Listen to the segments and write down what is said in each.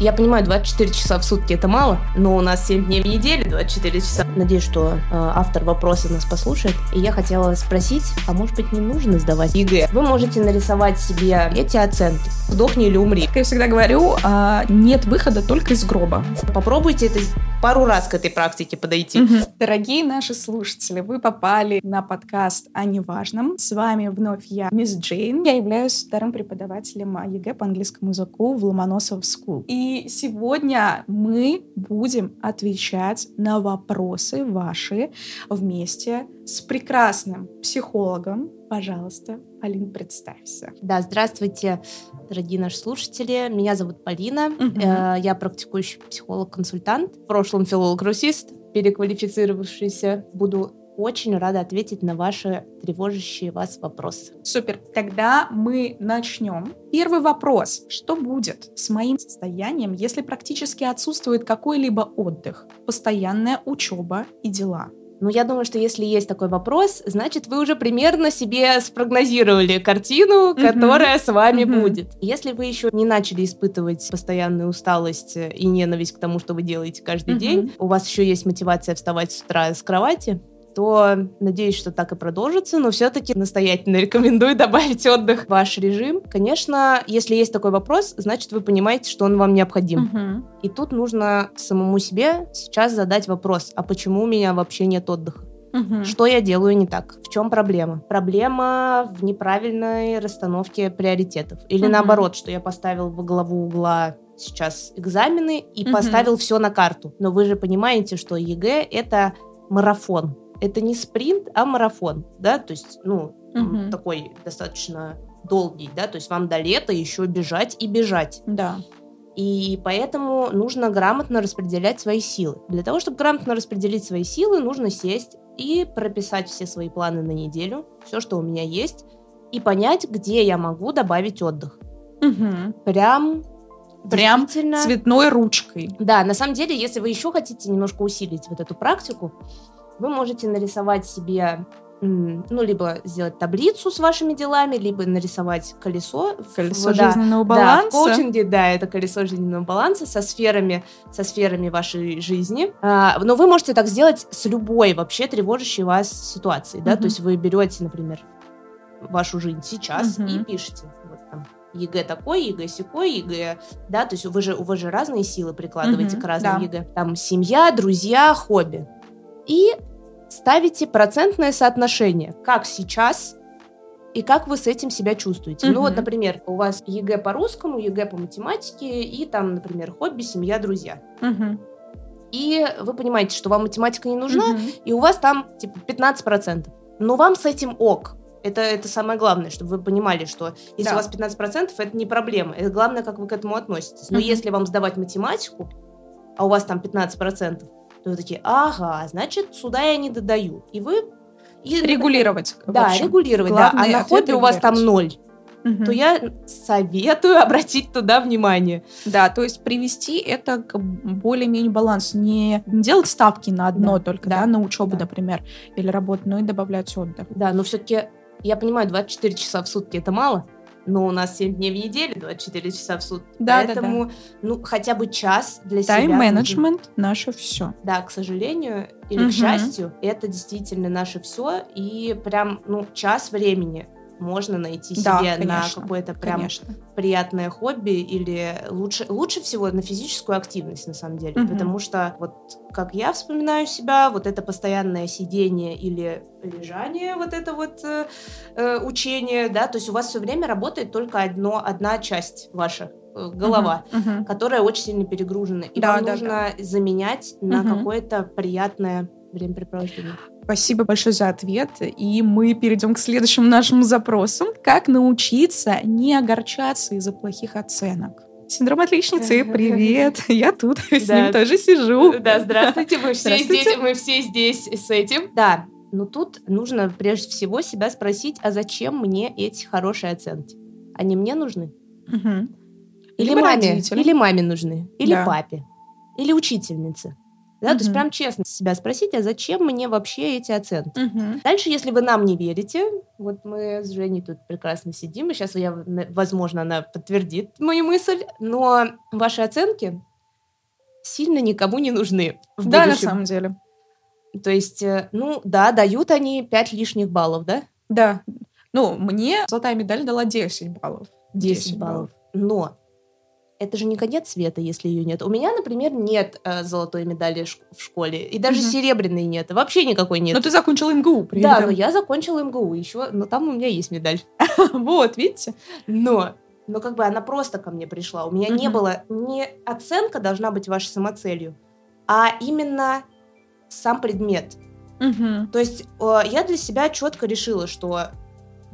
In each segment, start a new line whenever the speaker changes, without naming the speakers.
Я понимаю, 24 часа в сутки это мало, но у нас 7 дней в неделю, 24 часа. Надеюсь, что э, автор вопроса нас послушает. И я хотела спросить, а может быть не нужно сдавать ЕГЭ? Вы можете нарисовать себе эти оценки. Сдохни или умри.
Как я всегда говорю, э, нет выхода только из гроба.
Попробуйте это пару раз к этой практике подойти.
Дорогие наши слушатели, вы попали на подкаст о неважном. С вами вновь я, Miss Jane. Я являюсь вторым преподавателем ЕГЭ по английскому языку в Ломоносов School. И сегодня мы будем отвечать на вопросы ваши вместе с прекрасным психологом. Пожалуйста, Полин, представься.
Да, здравствуйте, дорогие наши слушатели. Меня зовут Полина. Угу. Я практикующий психолог-консультант, в прошлом филолог-русист, переквалифицировавшийся. Буду очень рада ответить на ваши тревожащие вас вопросы.
Супер. Тогда мы начнем. Первый вопрос. Что будет с моим состоянием, если практически отсутствует какой-либо отдых, постоянная учеба и дела?
Ну, я думаю, что если есть такой вопрос, значит, вы уже примерно себе спрогнозировали картину, которая mm-hmm. с вами mm-hmm. будет. Если вы еще не начали испытывать постоянную усталость и ненависть к тому, что вы делаете каждый mm-hmm. день, у вас еще есть мотивация вставать с утра с кровати, то надеюсь, что так и продолжится, но все-таки настоятельно рекомендую добавить отдых в ваш режим. Конечно, если есть такой вопрос, значит, вы понимаете, что он вам необходим. Угу. И тут нужно самому себе сейчас задать вопрос, а почему у меня вообще нет отдыха? Угу. Что я делаю не так? В чем проблема? Проблема в неправильной расстановке приоритетов. Или угу. наоборот, что я поставил во главу угла сейчас экзамены и угу. поставил все на карту. Но вы же понимаете, что ЕГЭ это марафон это не спринт, а марафон, да, то есть, ну, угу. такой достаточно долгий, да, то есть вам до лета еще бежать и бежать.
Да.
И поэтому нужно грамотно распределять свои силы. Для того, чтобы грамотно распределить свои силы, нужно сесть и прописать все свои планы на неделю, все, что у меня есть, и понять, где я могу добавить отдых.
Угу.
Прям
Прям цветной ручкой.
Да, на самом деле, если вы еще хотите немножко усилить вот эту практику, вы можете нарисовать себе ну, либо сделать таблицу с вашими делами, либо нарисовать колесо.
Колесо в, жизненного да, баланса.
Да, в коучинге, да, это колесо жизненного баланса со сферами, со сферами вашей жизни. А, но вы можете так сделать с любой вообще тревожащей вас ситуацией, да, то есть вы берете, например, вашу жизнь сейчас mm-hmm. и пишете, вот там, ЕГЭ такой, ЕГЭ сякой, ЕГЭ, да, то есть вы же, вы же разные силы прикладываете mm-hmm, к разным да. ЕГЭ. Там семья, друзья, хобби. И ставите процентное соотношение, как сейчас и как вы с этим себя чувствуете. Угу. Ну вот, например, у вас ЕГЭ по русскому, ЕГЭ по математике и там, например, хобби, семья, друзья.
Угу.
И вы понимаете, что вам математика не нужна, угу. и у вас там типа 15%. Но вам с этим ок. Это, это самое главное, чтобы вы понимали, что если да. у вас 15%, это не проблема. Это главное, как вы к этому относитесь. Но угу. если вам сдавать математику, а у вас там 15%, то вы такие, ага, значит, сюда я не додаю. И вы...
И, регулировать.
Да, регулировать, да. А на хобби у вас там ноль. Угу. то я советую обратить туда внимание.
Да, то есть привести это к более-менее балансу. Не делать ставки на одно да, только, да, да на учебу, да. например, или работу, но и добавлять отдых.
Да, но все-таки я понимаю, 24 часа в сутки это мало, но у нас 7 дней в неделю, 24 часа в сутки. Да, Поэтому, да, да. ну, хотя бы час для
Тайм себя. Тайм-менеджмент наше все.
Да, к сожалению или угу. к счастью, это действительно наше все. И прям, ну, час времени можно найти да, себе на какое-то прям конечно. приятное хобби или лучше, лучше всего на физическую активность, на самом деле. Угу. Потому что вот как я вспоминаю себя, вот это постоянное сидение или лежание, вот это вот э, э, учение, да, то есть у вас все время работает только одно, одна часть ваша э, голова, uh-huh, uh-huh. которая очень сильно перегружена. И да, вам да, нужно да. заменять на какое-то приятное времяпрепровождение.
Спасибо большое за ответ. И мы перейдем к следующему нашему запросу. Как научиться не огорчаться из-за плохих оценок? Синдром отличницы, привет, я тут, с ним тоже сижу.
Да, здравствуйте, мы все здесь, мы все здесь с этим. Да, но тут нужно прежде всего себя спросить, а зачем мне эти хорошие оценки? Они мне нужны?
Угу.
Или, или маме, или маме нужны, или да. папе, или учительнице. Да, то есть прям честно себя спросить, а зачем мне вообще эти оценки?
Мгм.
Дальше, если вы нам не верите, вот мы с Женей тут прекрасно сидим, и сейчас я, на- возможно, она подтвердит мою мысль, но ваши оценки сильно никому не нужны в
Да, на
будущем.
самом деле.
То есть, э, ну да, дают они 5 лишних баллов, да?
Да. Ну, мне золотая медаль дала 10 баллов.
10 баллов. Но это же не конец света, если ее нет. У меня, например, нет э, золотой медали в школе. И даже
Мгм.
серебряной нет. Вообще никакой нет.
Но ты закончила МГУ при
да,
этом.
но я закончила МГУ еще, но там у меня есть медаль.
Вот, видите?
Но, но как бы она просто ко мне пришла. У меня не
Мгм.
было, не оценка должна быть вашей самоцелью, а именно сам предмет.
Мгм.
То есть э, я для себя четко решила, что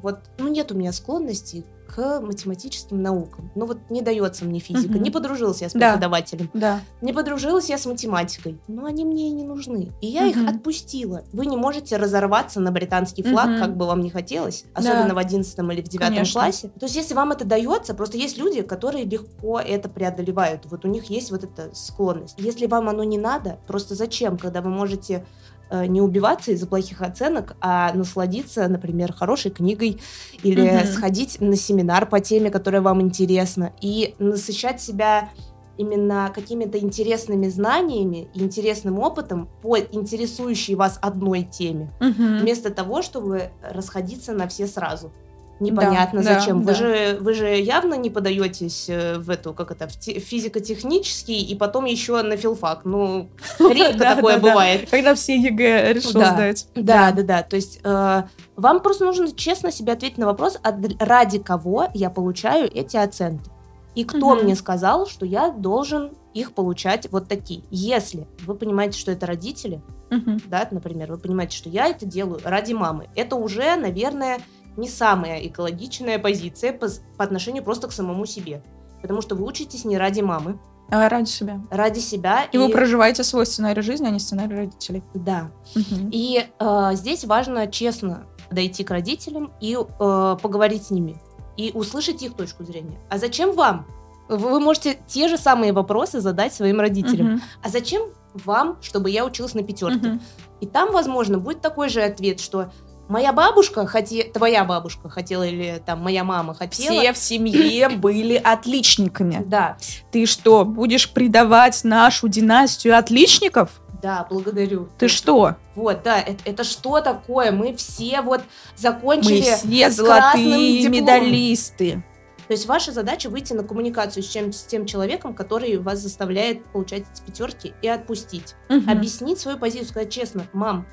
вот, ну нет у меня склонности к математическим наукам. Ну вот не дается мне физика.
Мгм.
Не подружилась я с
Да.
преподавателем.
Да.
Не подружилась я с математикой. Но они мне и не нужны. И я их
Мгм.
отпустила. Вы не можете разорваться на британский флаг,
Мгм.
как бы вам не хотелось.
Да.
Особенно в одиннадцатом или в девятом
Конечно.
классе. То есть если вам это дается, просто есть люди, которые легко это преодолевают. Вот у них есть вот эта склонность. Если вам оно не надо, просто зачем, когда вы можете не убиваться из-за плохих оценок, а насладиться, например, хорошей книгой или
Мгм.
сходить на семинар по теме, которая вам интересна, и насыщать себя именно какими-то интересными знаниями и интересным опытом по интересующей вас одной теме,
Мгм.
вместо того, чтобы расходиться на все сразу. Непонятно
Да,
зачем.
да,
вы,
да.
же, вы же явно не подаетесь э, в эту, как это, в те- физико-технический и потом еще на филфак. Ну, редко такое бывает.
Когда все ЕГЭ решил
Да.
сдать.
Да, да, да. То есть э, вам просто нужно честно себе ответить на вопрос, ради кого я получаю эти оценки. И кто мне сказал, что я должен их получать вот такие. Если вы понимаете, что это родители, да, например, вы понимаете, что я это делаю ради мамы, это уже, наверное, не самая экологичная позиция по, по отношению просто к самому себе. Потому что вы учитесь не ради мамы,
А ради себя.
ради себя.
И вы проживаете свой сценарий жизни, а не сценарий родителей.
Да.
Мгм.
И э, здесь важно честно дойти к родителям и э, поговорить с ними и услышать их точку зрения. А зачем вам? Вы можете те же самые вопросы задать своим родителям.
Мгм.
А зачем вам, чтобы я училась на пятерке?
Мгм.
И там, возможно, будет такой же ответ, что моя бабушка хотела, твоя бабушка хотела или там моя мама хотела.
Все в семье были отличниками.
Да,
Ты что, будешь предавать нашу династию отличников?
да, благодарю.
Ты что?
Вот, да, это, это что такое? Мы все вот
Мы
закончили
все
с красным
золотые медалисты.
То есть ваша задача выйти на коммуникацию с, чем, с тем человеком, который вас заставляет получать эти пятерки, и отпустить.
Мгм.
Объяснить свою позицию, сказать честно, мам,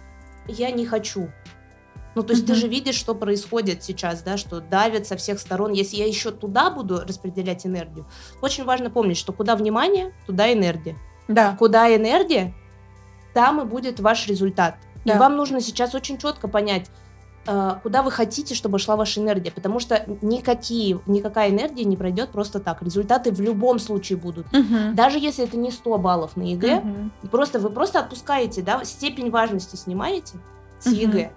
я не хочу. Ну, то есть ты
Мгм.
же видишь, что происходит сейчас, да, что давят со всех сторон. Если я еще туда буду распределять энергию, очень важно помнить, что куда внимание, туда энергия.
Да.
Куда энергия, там и будет ваш результат.
Да.
И вам нужно сейчас очень четко понять, э, куда вы хотите, чтобы шла ваша энергия, потому что никакие, никакая энергия не пройдет просто так. Результаты в любом случае будут.
Мгм.
Даже если это не 100 баллов на ЕГЭ,
Мгм.
просто вы просто отпускаете, да, степень важности снимаете с
Мгм.
ЕГЭ.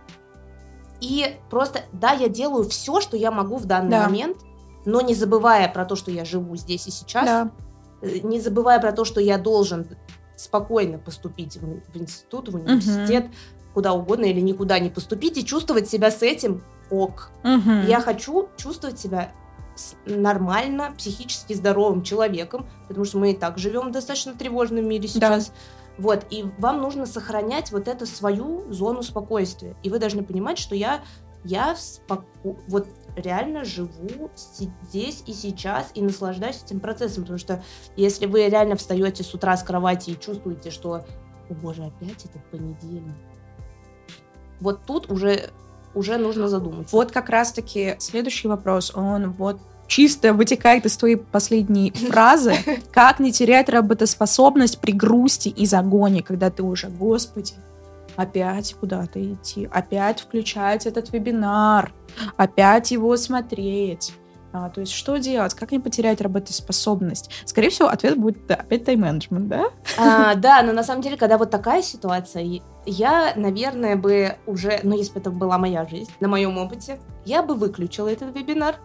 И просто, да, я делаю все, что я могу в данный
Да.
момент, но не забывая про то, что я живу здесь и сейчас,
Да.
э, не забывая про то, что я должен спокойно поступить в, институт, в университет, куда угодно или никуда не поступить и чувствовать себя с этим ок.
Мгм.
Я хочу чувствовать себя нормально, психически здоровым человеком, потому что мы и так живем в достаточно тревожном мире сейчас. Вот, и вам нужно сохранять вот эту свою зону спокойствия. И вы должны понимать, что я, я споко- вот реально живу здесь и сейчас и наслаждаюсь этим процессом. Потому что если вы реально встаете с утра с кровати и чувствуете, что, о боже, опять этот понедельник, вот тут уже, уже нужно задуматься.
Вот как раз-таки следующий вопрос, он вот чисто вытекает из твоей последней фразы. Как не терять работоспособность при грусти и загоне, когда ты уже, господи, опять куда-то идти, опять включать этот вебинар, опять его смотреть. А, то есть что делать? Как не потерять работоспособность? Скорее всего, ответ будет да, опять тайм-менеджмент, да?
А, да, но на самом деле, когда вот такая ситуация, я, наверное, бы уже, ну, если бы это была моя жизнь, на моем опыте, я бы выключила этот вебинар,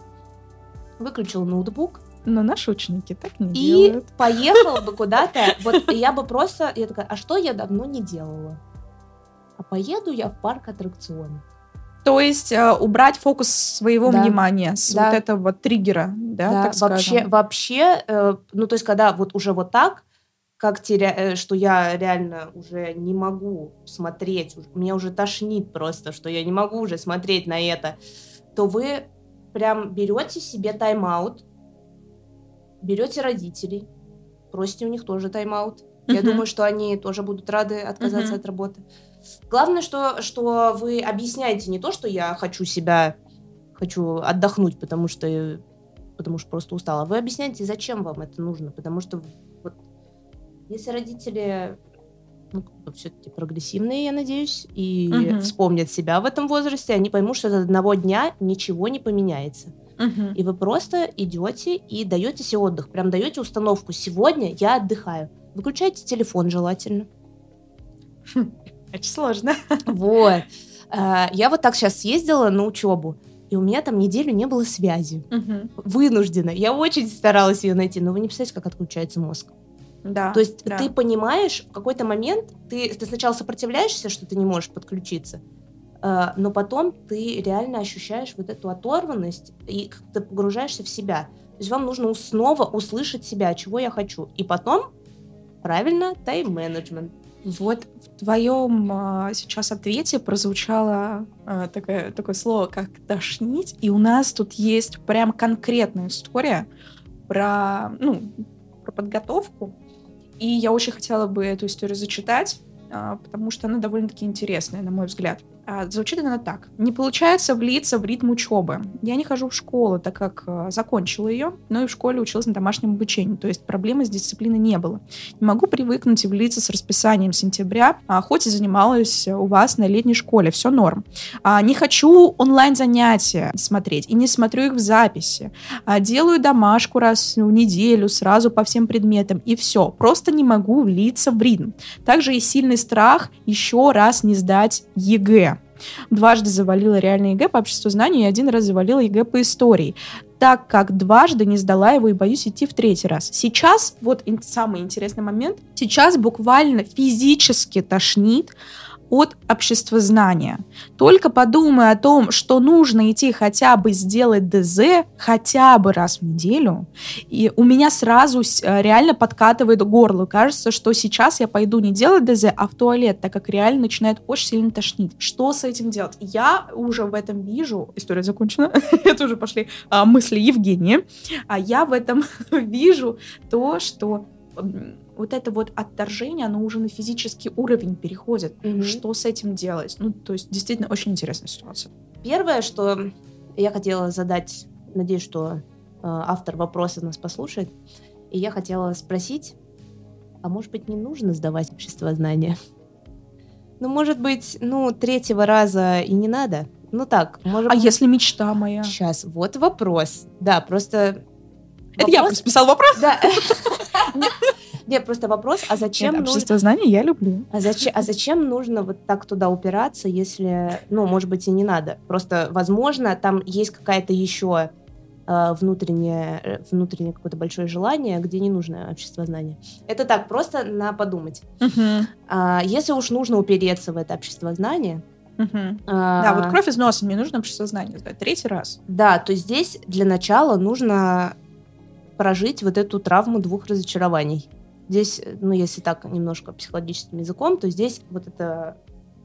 выключила ноутбук
Но наши ученики так не
и
делают.
поехал бы куда-то. Вот я бы просто, я такая, а что я давно не делала? А поеду я в парк аттракционов.
То есть э, убрать фокус своего
Да.
внимания с
Да.
вот этого триггера, да,
Да,
так
вообще,
скажем.
вообще, э, ну то есть когда вот уже вот так, как теря... э, что я реально уже не могу смотреть, меня уже тошнит просто, что я не могу уже смотреть на это, то вы прям берете себе тайм-аут, берете родителей, просите у них тоже тайм-аут. Я думаю, что они тоже будут рады отказаться от работы. Главное, что, что вы объясняете не то, что я хочу себя, хочу отдохнуть, потому что, потому что просто устала. Вы объясняете, зачем вам это нужно. Потому что вот, если родители ну, все-таки прогрессивные, я надеюсь, и
Мгм.
вспомнят себя в этом возрасте, они поймут, что от одного дня ничего не поменяется.
Мгм.
И вы просто идете и даете себе отдых. Прям даете установку. Сегодня я отдыхаю. Выключайте телефон желательно.
Очень сложно.
Вот. А, Я вот так сейчас съездила на учебу, и у меня там неделю не было связи.
Мгм.
Вынуждена. Я очень старалась ее найти, но вы не представляете, как отключается мозг.
Да.
То есть
да.
ты понимаешь, в какой-то момент ты, ты сначала сопротивляешься, что ты не можешь подключиться, а, но потом ты реально ощущаешь вот эту оторванность и как-то погружаешься в себя. То есть вам нужно снова услышать себя, чего я хочу. И потом, правильно, тайм-менеджмент.
Вот в твоем а, сейчас ответе прозвучало а, такое, такое слово, как тошнить. И у нас тут есть прям конкретная история про, ну, про подготовку. И я очень хотела бы эту историю зачитать, а, потому что она довольно-таки интересная, на мой взгляд. А, Звучит она так. Не получается влиться в ритм учебы. Я не хожу в школу, так как а, закончила ее, но и в школе училась на домашнем обучении, то есть проблемы с дисциплиной не было. Не могу привыкнуть и влиться с расписанием сентября, а, хоть и занималась у вас на летней школе, все норм. А, не хочу онлайн-занятия смотреть и не смотрю их в записи. Делаю домашку раз в неделю, сразу по всем предметам, и все. Просто не могу влиться в ритм. Также и сильный страх еще раз не сдать ЕГЭ. Дважды завалила реальный ЕГЭ по обществознанию и один раз завалила ЕГЭ по истории так как дважды не сдала его и боюсь идти в третий раз. Сейчас, вот самый интересный момент, сейчас буквально физически тошнит от обществознания. Только подумай о том, что нужно идти хотя бы сделать ДЗ хотя бы раз в неделю, и у меня сразу э, реально подкатывает горло. Кажется, что сейчас я пойду не делать ДЗ, а в туалет, так как реально начинает очень сильно тошнить. Что с этим делать? Я уже в этом вижу... История закончена. Это уже пошли а, мысли Евгения. А я в этом вижу то, что вот это вот отторжение, оно уже на физический уровень переходит.
Мгм.
Что с этим делать? Ну, то есть, действительно, очень интересная ситуация.
Первое, что я хотела задать, надеюсь, что э, автор вопроса нас послушает, и я хотела спросить, а может быть, не нужно сдавать обществознание? Ну, может быть, ну, третьего раза и не надо? Ну так, может
А
быть...
если мечта моя?
Сейчас, вот вопрос. Да, просто...
Это я
вопрос-
писал вопрос.
Да. Нет, просто вопрос, а зачем
Нет,
нужно...
общество знаний я люблю.
А зачем, а зачем нужно вот так туда упираться, если, ну, может быть, и не надо? Просто, возможно, там есть какая-то еще э, внутреннее, э, внутреннее какое-то большое желание, где не нужно общество знания. Это так, просто на подумать. А, если уж нужно упереться в это общество знания...
Да, вот кровь из носа, мне нужно общество знаний сдать. Третий раз.
Да, то здесь для начала нужно прожить вот эту травму двух разочарований. Здесь, э, ну, если так немножко психологическим языком, то здесь вот это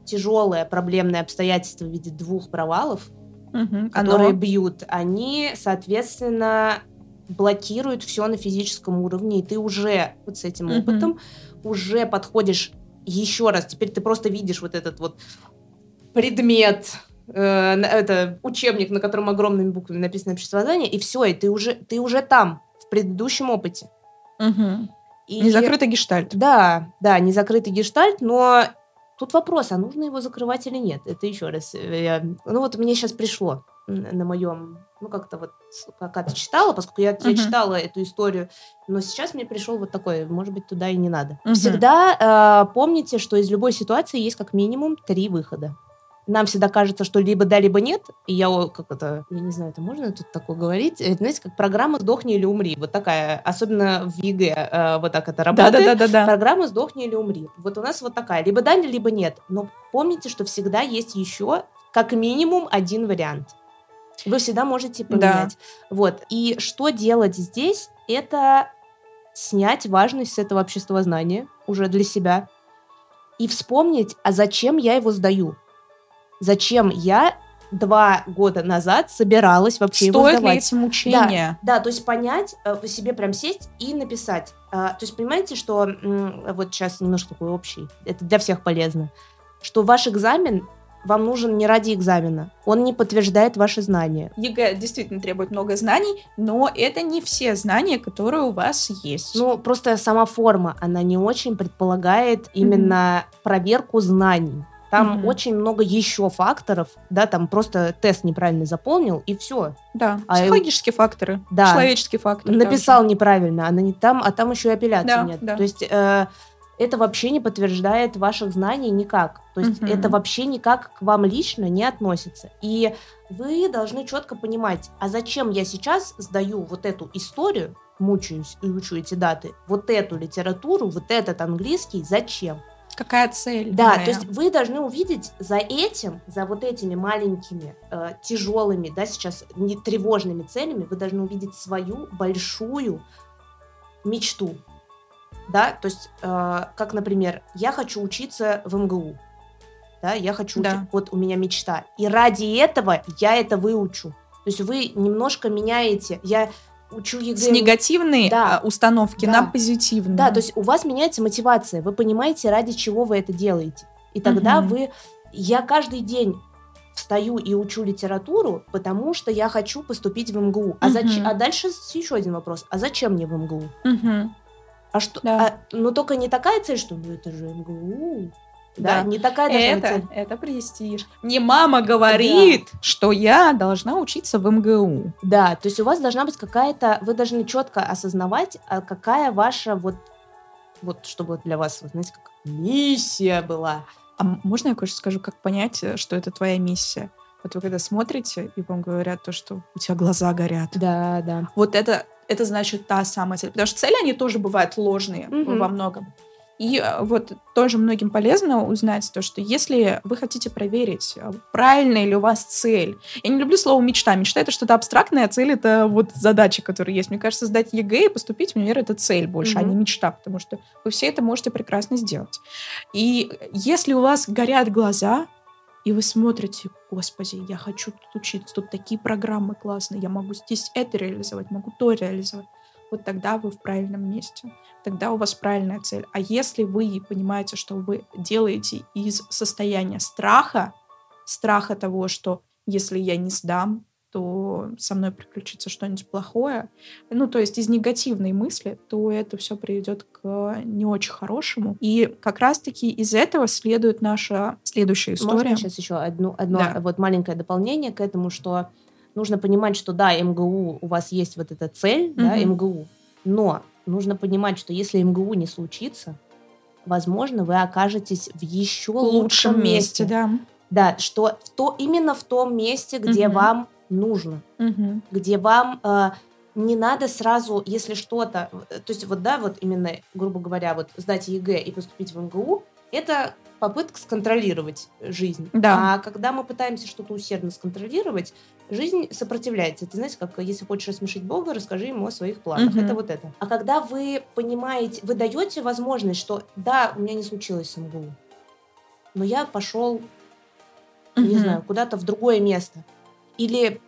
тяжелое проблемное обстоятельство в виде двух провалов,
Мгм.
которые
Оно-
бьют, они, соответственно, блокируют все на физическом уровне, и ты уже вот с этим
Мгм.
опытом уже подходишь еще раз. Теперь ты просто видишь вот этот вот предмет, э, это учебник, на котором огромными буквами написано обществознание, и все, и ты уже, ты уже там, в предыдущем опыте.
Мгм.
И-
Незакрытый гештальт.
Да, да, незакрытый гештальт, но тут вопрос, а нужно его закрывать или нет? Это еще раз. э, я- ну вот мне сейчас пришло на моем, ну как-то вот, пока ты читала, поскольку я, я
Мгм.
читала эту историю, но сейчас мне пришел вот такой, может быть, туда и не надо.
Мгм.
Всегда э, помните, что из любой ситуации есть как минимум три выхода. Нам всегда кажется, что либо да, либо нет. И я, как это, я не знаю, это можно тут такое говорить? Это, знаете, как программа «Сдохни или умри». Вот такая, особенно в ЕГЭ, э, вот так это работает.
Да-да-да.
Программа «Сдохни или умри». Вот у нас вот такая, либо да, либо нет. Но помните, что всегда есть еще как минимум один вариант. Вы всегда можете поменять. Да. Вот. И что делать здесь? Это снять важность с этого обществознания уже для себя и вспомнить, а зачем я его сдаю? Зачем я два года назад собиралась вообще
Стоит
его сдавать.
ли эти мучения?
Да, да, то есть понять, э, по себе прям сесть и написать. А, то есть понимаете, что вот сейчас немножко такой общий, это для всех полезно, что ваш экзамен вам нужен не ради экзамена. Он не подтверждает ваши знания.
ЕГЭ действительно требует много знаний, но это не все знания, которые у вас есть.
Ну, просто сама форма, она не очень предполагает именно mm-hmm. проверку знаний. Там mm-hmm. очень много еще факторов, да, там просто тест неправильно заполнил и все.
Да, а психологические факторы, да. человеческие факторы.
Написал также. неправильно, а не там, а там еще и апелляции да, нет. Да. То есть э, это вообще не подтверждает ваших знаний никак. То есть mm-hmm. это вообще никак к вам лично не относится. И вы должны четко понимать, а зачем я сейчас сдаю вот эту историю, мучаюсь и учу эти даты, вот эту литературу, вот этот английский, зачем?
Какая цель?
Да, моя? то есть вы должны увидеть за этим, за вот этими маленькими, э, тяжелыми, да, сейчас не тревожными целями, вы должны увидеть свою большую мечту, да, то есть, э, как, например, я хочу учиться в МГУ, да, я хочу, да. Учить, вот у меня мечта, и ради этого я это выучу. То есть вы немножко меняете, я учу ЕГЭ.
С негативной да. А, установки да. на позитивную.
Да, то есть у вас меняется мотивация, вы понимаете, ради чего вы это делаете. И тогда угу. вы... Я каждый день встаю и учу литературу, потому что я хочу поступить в МГУ. А, угу. зач... а дальше еще один вопрос. А зачем мне в МГУ?
Угу.
А что? Да. А, ну только не такая цель, что ну это же МГУ. Да, да, не такая
это, цель. Это престиж. Мне мама говорит, да. что я должна учиться в МГУ.
Да, то есть у вас должна быть какая-то, вы должны четко осознавать, а какая ваша вот, вот чтобы для вас, вот, знаете, как миссия была.
А можно я кое-что скажу, как понять, э, что это твоя миссия? Вот вы когда смотрите, и вам говорят то, что у тебя глаза горят.
Да, да.
Вот это, это значит та самая цель. Потому что цели, они тоже бывают ложные mm-hmm. во многом. И э, вот тоже многим полезно узнать то, что если вы хотите проверить, э, правильная ли у вас цель. Я не люблю слово мечта. Мечта — это что-то абстрактное, а цель — это вот задача, которая есть. Мне кажется, сдать ЕГЭ и поступить в универ — это цель больше, mm-hmm. а не мечта, потому что вы все это можете прекрасно сделать. И если у вас горят глаза, и вы смотрите, господи, я хочу тут учиться, тут такие программы классные, я могу здесь это реализовать, могу то реализовать вот тогда вы в правильном месте, тогда у вас правильная цель. А если вы понимаете, что вы делаете из состояния страха, страха того, что если я не сдам, то со мной приключится что-нибудь плохое, ну, то есть из негативной мысли, то это все приведет к не очень хорошему. И как раз-таки из этого следует наша следующая история.
Можно сейчас еще одну, одно да. вот маленькое дополнение к этому, что нужно понимать, что да, МГУ, у вас есть вот эта цель, mm-hmm. да, МГУ, но нужно понимать, что если МГУ не случится, возможно, вы окажетесь в еще лучшем, лучшем месте. месте.
Да.
Да, что в то, именно в том месте, где угу. вам нужно,
угу.
где вам э, не надо сразу, если что-то, э, то есть вот да, вот именно, грубо говоря, вот сдать ЕГЭ и поступить в МГУ, это попытка сконтролировать жизнь.
Да.
А когда мы пытаемся что-то усердно сконтролировать, жизнь сопротивляется. Это знаете, как если хочешь рассмешить Бога, расскажи ему о своих планах. Угу. Это вот это. А когда вы понимаете, вы даете возможность, что да, у меня не случилось МГУ, но я пошел, угу. не знаю, куда-то в другое место. Или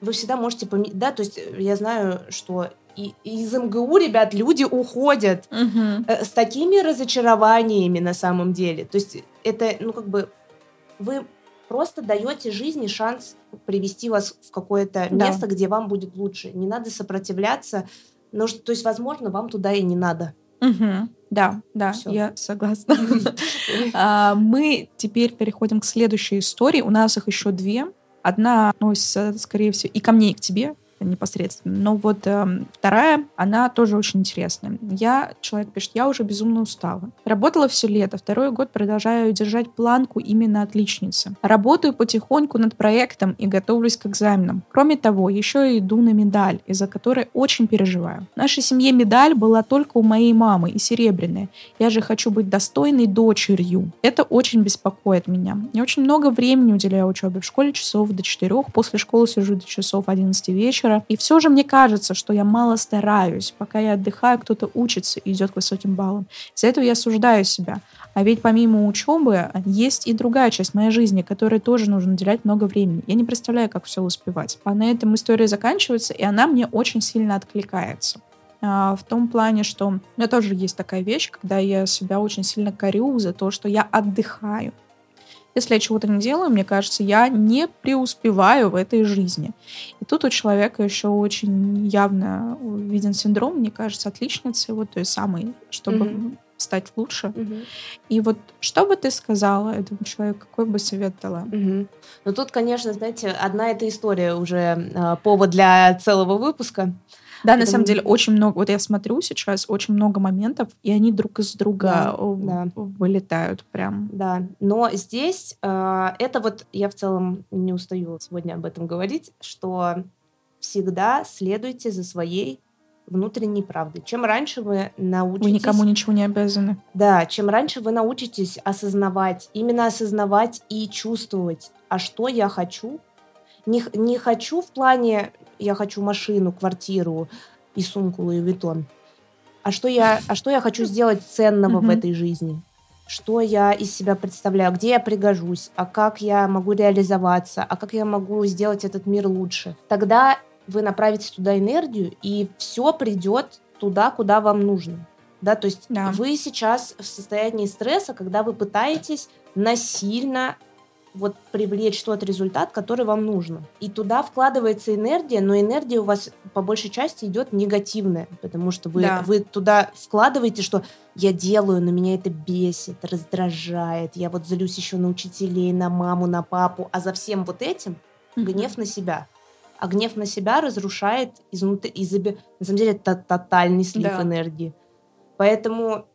вы всегда можете поменять, да, то есть я знаю, что и, из МГУ, ребят, люди уходят
угу.
с такими разочарованиями на самом деле. То есть это, ну, как бы, вы просто даете жизни шанс привести вас в какое-то да. место, где вам будет лучше. Не надо сопротивляться. Ну, то есть, возможно, вам туда и не надо.
Угу. Да, да, Всё. я согласна. А, мы теперь переходим к следующей истории. У нас их еще две. Одна относится, скорее всего, и ко мне, и к тебе непосредственно. Но вот э, вторая, она тоже очень интересная. Я, человек пишет, я уже безумно устала. Работала все лето, второй год продолжаю держать планку именно отличницы. Работаю потихоньку над проектом и готовлюсь к экзаменам. Кроме того, еще и иду на медаль, из-за которой очень переживаю. В нашей семье медаль была только у моей мамы и серебряная. Я же хочу быть достойной дочерью. Это очень беспокоит меня. Я очень много времени уделяю учебе в школе, часов до 4, после школы сижу до часов 11 вечера. И все же мне кажется, что я мало стараюсь. Пока я отдыхаю, кто-то учится и идет к высоким баллам. Из-за этого я осуждаю себя. А ведь помимо учебы есть и другая часть моей жизни, которой тоже нужно уделять много времени. Я не представляю, как все успевать. А на этом история заканчивается, и она мне очень сильно откликается а, в том плане, что у меня тоже есть такая вещь, когда я себя очень сильно корю за то, что я отдыхаю. Если я чего-то не делаю, мне кажется, я не преуспеваю в этой жизни. И тут у человека еще очень явно виден синдром, мне кажется, отличницы, вот той самой, чтобы mm-hmm. стать лучше. Mm-hmm. И вот что бы ты сказала этому человеку, какой бы совет дала?
Mm-hmm. Ну тут, конечно, знаете, одна эта история уже э, повод для целого выпуска.
Да, на самом деле очень много. Вот я смотрю сейчас очень много моментов, и они друг из друга
да,
вылетают прям.
Да, но здесь э, это вот я в целом не устаю сегодня об этом говорить, что всегда следуйте за своей внутренней правдой. Чем раньше вы научитесь...
Вы никому ничего не обязаны.
Да, чем раньше вы научитесь осознавать, именно осознавать и чувствовать, а что я хочу, не, не хочу в плане я хочу машину, квартиру и сумку Луи Виттон. А что я, а что я хочу сделать ценного mm-hmm. в этой жизни? Что я из себя представляю? Где я пригожусь? А как я могу реализоваться? А как я могу сделать этот мир лучше? Тогда вы направите туда энергию, и все придет туда, куда вам нужно. Да, то есть да. вы сейчас в состоянии стресса, когда вы пытаетесь насильно вот привлечь тот результат, который вам нужно. И туда вкладывается энергия, но энергия у вас по большей части идет негативная, потому что вы, да. вы туда вкладываете, что я делаю, но меня это бесит, раздражает, я вот злюсь еще на учителей, на маму, на папу, а за всем вот этим mm-hmm. гнев на себя. А гнев на себя разрушает изнутри, из на самом деле это тотальный слив да. энергии. Поэтому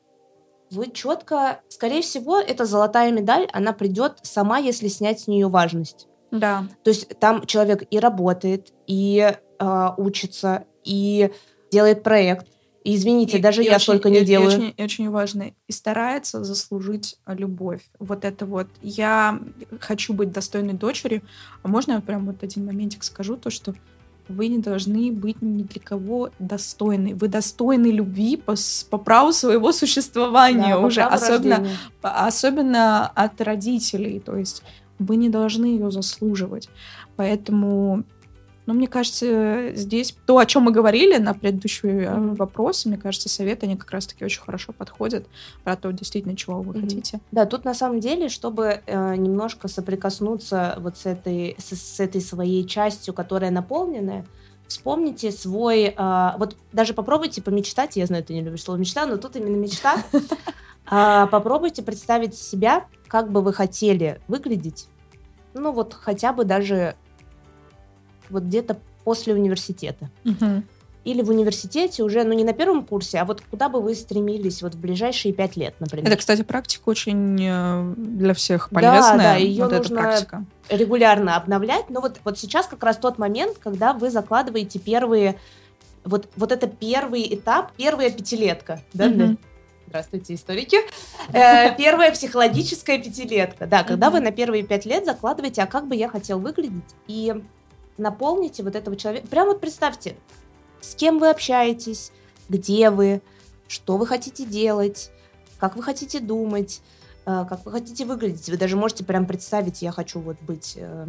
вы четко, скорее всего, эта золотая медаль, она придет сама, если снять с нее важность.
Да.
То есть там человек и работает, и э, учится, и делает проект. И извините, и, даже и я очень, столько не
и,
делаю.
И очень, и очень важно. И старается заслужить любовь. Вот это вот. Я хочу быть достойной дочерью. А можно я прям вот один моментик скажу, то, что вы не должны быть ни для кого достойны. Вы достойны любви по, по праву своего существования да, уже, особенно, особенно от родителей. То есть вы не должны ее заслуживать. Поэтому но мне кажется, здесь то, о чем мы говорили на предыдущие mm-hmm. вопросы, мне кажется, советы, они как раз-таки очень хорошо подходят про то, действительно, чего вы mm-hmm. хотите.
Да, тут на самом деле, чтобы э, немножко соприкоснуться вот с этой, с, с этой своей частью, которая наполненная, вспомните свой... Э, вот даже попробуйте помечтать, я знаю, ты не любишь слово мечта, но тут именно мечта. А, попробуйте представить себя, как бы вы хотели выглядеть, ну вот хотя бы даже вот где-то после университета.
Угу.
Или в университете уже, ну не на первом курсе, а вот куда бы вы стремились вот в ближайшие пять лет, например.
Это, кстати, практика очень э, для всех полезная. Да, да,
ее вот нужно регулярно обновлять. Но вот, вот сейчас как раз тот момент, когда вы закладываете первые, вот, вот это первый этап, первая пятилетка, да, угу. Здравствуйте, историки. Э, первая психологическая пятилетка. Да, когда вы на первые пять лет закладываете, а как бы я хотел выглядеть, и наполните вот этого человека. Прямо вот представьте, с кем вы общаетесь, где вы, что вы хотите делать, как вы хотите думать, э, как вы хотите выглядеть. Вы даже можете прям представить, я хочу вот быть э,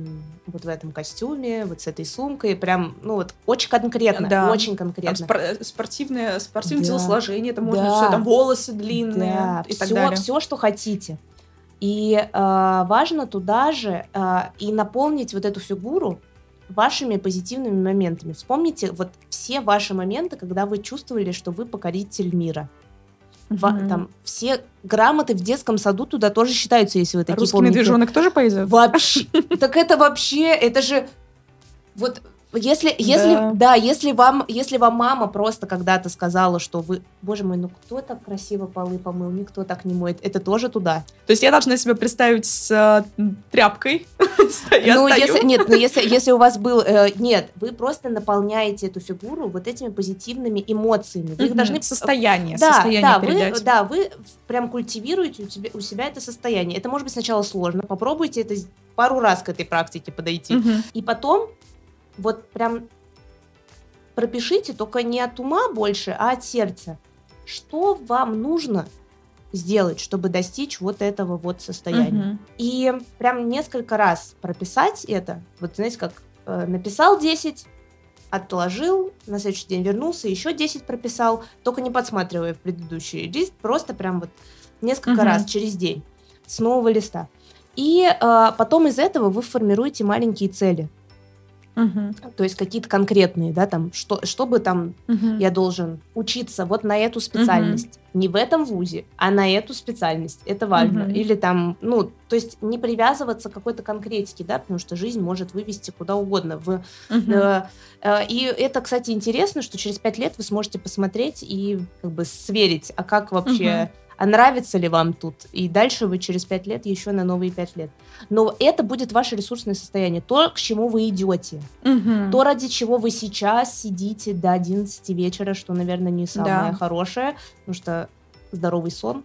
вот в этом костюме, вот с этой сумкой, прям, ну вот очень конкретно, да. очень конкретно.
Там спор- спортивное, спортивное да. телосложение, это можно да. все, там волосы длинные да. и
все,
так далее.
Все, что хотите. И э, важно туда же э, и наполнить вот эту фигуру вашими позитивными моментами. Вспомните вот все ваши моменты, когда вы чувствовали, что вы покоритель мира. Mm-hmm. Там все грамоты в детском саду туда тоже считаются, если вы такие
Русский
помните.
медвежонок тоже поэзия?
Вообще. Так это вообще, это же вот Если, если, да. да, если вам, если вам мама просто когда-то сказала, что вы, боже мой, ну кто так красиво полы помыл, никто так не моет, это тоже туда.
То есть я должна себя представить с э, тряпкой.
ну, если, нет, ну если, если у вас был, э, нет, вы просто наполняете эту фигуру вот этими позитивными эмоциями. Вы их должны
состояние,
да,
состояние
да, вы, да, вы прям культивируете у себя, у себя это состояние. Это может быть сначала сложно, попробуйте это пару раз к этой практике подойти, и потом вот прям пропишите, только не от ума больше, а от сердца. Что вам нужно сделать, чтобы достичь вот этого вот состояния? Угу. И прям несколько раз прописать это. Вот знаете, как э, написал 10, отложил, на следующий день вернулся, еще 10 прописал, только не подсматривая в предыдущий лист, просто прям вот несколько угу. раз через день с нового листа. И э, потом из этого вы формируете маленькие цели. Угу. То есть какие-то конкретные, да, там, что, чтобы там угу. я должен учиться вот на эту специальность. Угу. Не в этом вузе, а на эту специальность. Это важно. Угу. Или там, ну, то есть не привязываться к какой-то конкретике, да, потому что жизнь может вывести куда угодно. В, угу. э, э, и это, кстати, интересно, что через пять лет вы сможете посмотреть и как бы сверить, а как вообще... Угу а нравится ли вам тут, и дальше вы через пять лет еще на новые пять лет. Но это будет ваше ресурсное состояние, то, к чему вы идете, угу. то, ради чего вы сейчас сидите до 11 вечера, что, наверное, не самое да. хорошее, потому что здоровый сон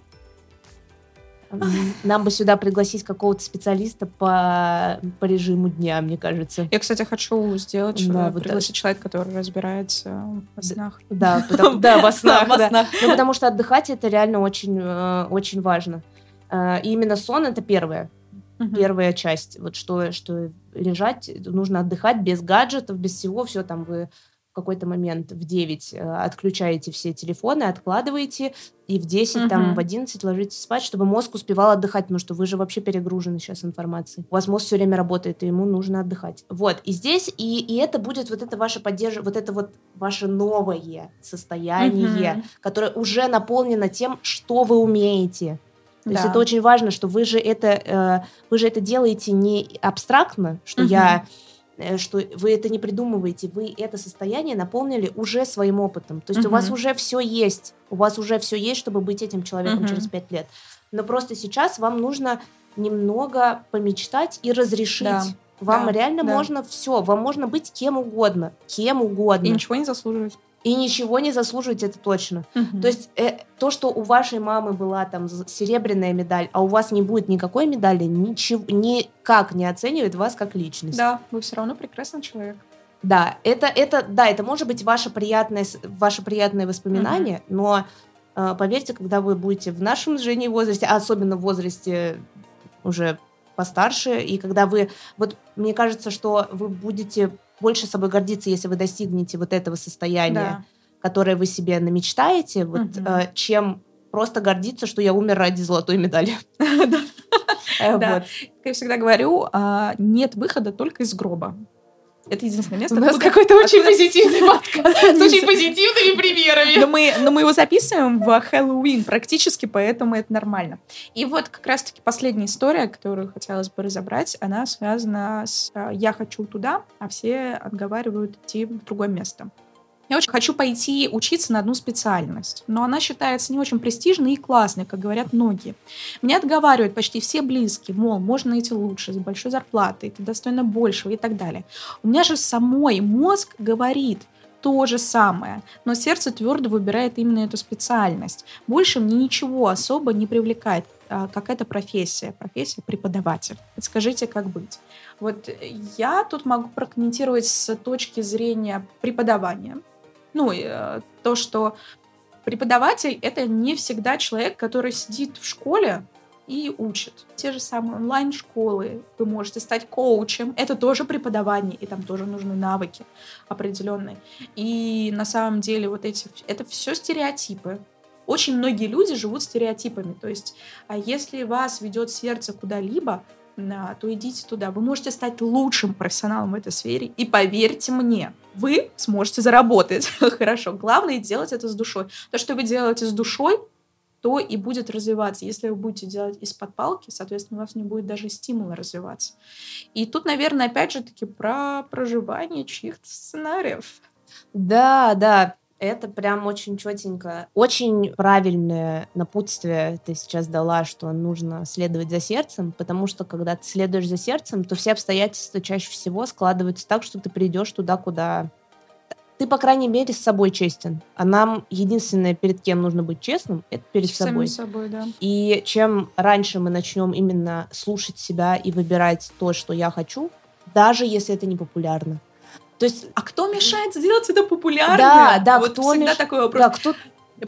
нам бы сюда пригласить какого-то специалиста по, по режиму дня, мне кажется.
Я, кстати, хочу сделать, да, вот пригласить это... человека, который разбирается в снах.
Да, потому, да, во снах. Да, да. Ну, потому что отдыхать это реально очень, э, очень важно. Э, и именно сон это первое. Угу. Первая часть. Вот что, что лежать, нужно отдыхать без гаджетов, без всего, все там вы в какой-то момент в 9 э, отключаете все телефоны, откладываете, и в 10, угу. там, в 11 ложитесь спать, чтобы мозг успевал отдыхать, потому что вы же вообще перегружены сейчас информацией. У вас мозг все время работает, и ему нужно отдыхать. Вот, и здесь, и, и это будет вот это ваше поддержка, вот это вот ваше новое состояние, угу. которое уже наполнено тем, что вы умеете. То да. есть это очень важно, что вы же это, э, вы же это делаете не абстрактно, что угу. я что вы это не придумываете, вы это состояние наполнили уже своим опытом. То есть угу. у вас уже все есть, у вас уже все есть, чтобы быть этим человеком угу. через пять лет. Но просто сейчас вам нужно немного помечтать и разрешить. Да. Вам да, реально да. можно все, вам можно быть кем угодно, кем угодно.
И ничего не заслуживать
и ничего не заслуживаете, это точно. Угу. То есть э, то, что у вашей мамы была там серебряная медаль, а у вас не будет никакой медали, ничего, никак не оценивает вас как личность.
Да, вы все равно прекрасный человек.
Да, это, это, да, это может быть ваше приятное, ваше приятное воспоминание, угу. но э, поверьте, когда вы будете в нашем с возрасте, а особенно в возрасте уже постарше, и когда вы, вот мне кажется, что вы будете больше собой гордиться, если вы достигнете вот этого состояния, да. которое вы себе намечтаете, вот, угу. э, чем просто гордиться, что я умер ради золотой медали.
Э, да. Как я всегда говорю, а, нет выхода только из гроба. Это единственное место.
У нас какой-то очень позитивный подкаст с очень позитивными примерами.
Но мы, но мы его записываем в Хэллоуин практически, поэтому это нормально. И вот как раз-таки последняя история, которую хотелось бы разобрать, она связана с э, «я хочу туда», а все отговаривают идти в другое место. Я очень хочу пойти учиться на одну специальность, но она считается не очень престижной и классной, как говорят многие. Меня отговаривают почти все близкие, мол, можно найти лучше, с большой зарплатой, ты достойна большего и так далее. У меня же самой мозг говорит, то же самое, но сердце твердо выбирает именно эту специальность. Больше мне ничего особо не привлекает. А, какая-то профессия, профессия преподаватель. Подскажите, как быть? Вот я тут могу прокомментировать с точки зрения преподавания. Ну, э, то, что преподаватель — это не всегда человек, который сидит в школе и учит. Те же самые онлайн-школы, вы можете стать коучем, это тоже преподавание, и там тоже нужны навыки определенные. И на самом деле вот эти, это все стереотипы. Очень многие люди живут стереотипами, то есть а если вас ведет сердце куда-либо, то идите туда. Вы можете стать лучшим профессионалом в этой сфере. И поверьте мне, вы сможете заработать. Хорошо. Главное делать это с душой. То, что вы делаете с душой, то и будет развиваться. Если вы будете делать из-под палки, соответственно, у вас не будет даже стимула развиваться. И тут, наверное, опять же таки про проживание чьих-то сценариев.
Да, да, это прям очень четенько. Очень правильное напутствие ты сейчас дала, что нужно следовать за сердцем, потому что когда ты следуешь за сердцем, то все обстоятельства чаще всего складываются так, что ты придешь туда, куда ты, по крайней мере, с собой честен. А нам единственное, перед кем нужно быть честным, это перед
Самим
собой.
собой, да.
И чем раньше мы начнем именно слушать себя и выбирать то, что я хочу, даже если это не популярно.
То есть, а кто мешает сделать это популярным?
Да, да,
вот
кто
всегда
меш...
такой вопрос.
Да, кто...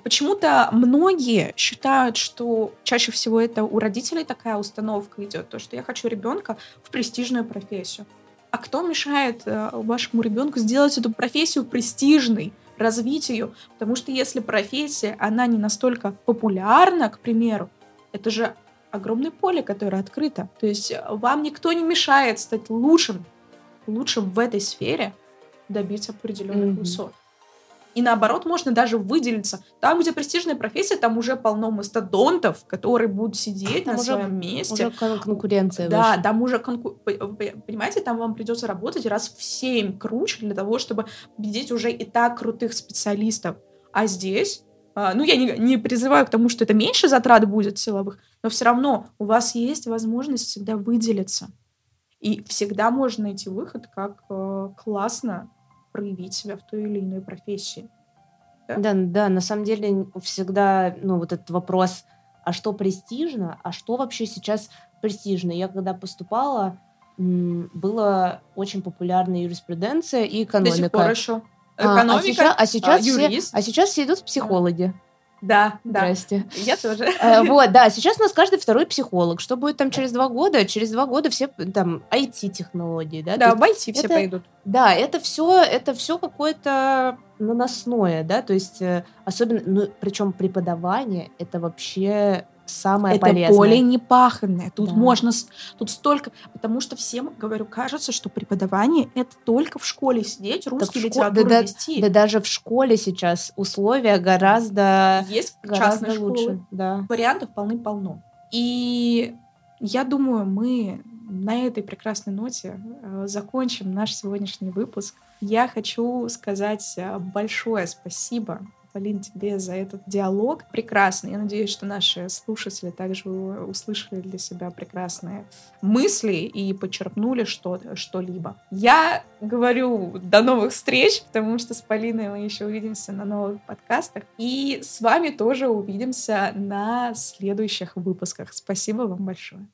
Почему-то многие считают, что чаще всего это у родителей такая установка идет, то, что я хочу ребенка в престижную профессию. А кто мешает э, вашему ребенку сделать эту профессию престижной, развить ее? Потому что если профессия, она не настолько популярна, к примеру, это же огромное поле, которое открыто. То есть э, вам никто не мешает стать лучшим, лучшим в этой сфере, добиться определенных
Мгм.
высот. И наоборот, можно даже выделиться. Там, где престижная профессия, там уже полно мастодонтов, которые будут сидеть
Там
на
уже-
своем месте.
Уже кон- конкуренция
Да,
выше.
там уже конку- понимаете, там вам придется работать раз в 7 круче для того, чтобы победить уже и так крутых специалистов. А здесь, а, ну, я не, не призываю к тому, что это меньше затрат будет силовых, но все равно у вас есть возможность всегда выделиться. И всегда можно найти выход, как э, классно проявить себя в той или иной профессии.
Да, да, на самом деле всегда, ну, вот этот вопрос, а что престижно, а что вообще сейчас престижно? Я когда поступала, была очень популярна юриспруденция и экономика.
До сих пор еще.
А,
Экономика,
а сейчас, а сейчас все,
юрист.
а сейчас все идут в психологи.
Да, да.
Здрасте.
Я тоже.
Э, Вот, да, сейчас у нас каждый второй психолог. Что будет там через два года? Через два года все там IT-технологии, да?
Да, в IT все
это-
пойдут.
Да, это все, это все какое-то наносное, да, то есть э, особенно, ну, причем преподавание это вообще самое
это
полезное.
поле не паханное. Тут
Да.
можно, тут столько, потому что всем, говорю, кажется, что преподавание это только в школе сидеть, русский
в шко-
литературу
да, да,
вести.
Да даже в школе сейчас условия гораздо,
Есть
гораздо
школы.
лучше, да.
Вариантов полны-полно. И я думаю, мы на этой прекрасной ноте э, закончим наш сегодняшний выпуск. Я хочу сказать э, большое спасибо, Полин, тебе за этот диалог прекрасный. Я надеюсь, что наши слушатели также услышали для себя прекрасные мысли и почерпнули что- что-либо. Я говорю до новых встреч, потому что с Полиной мы еще увидимся на новых подкастах. И с вами тоже увидимся на следующих выпусках. Спасибо вам большое.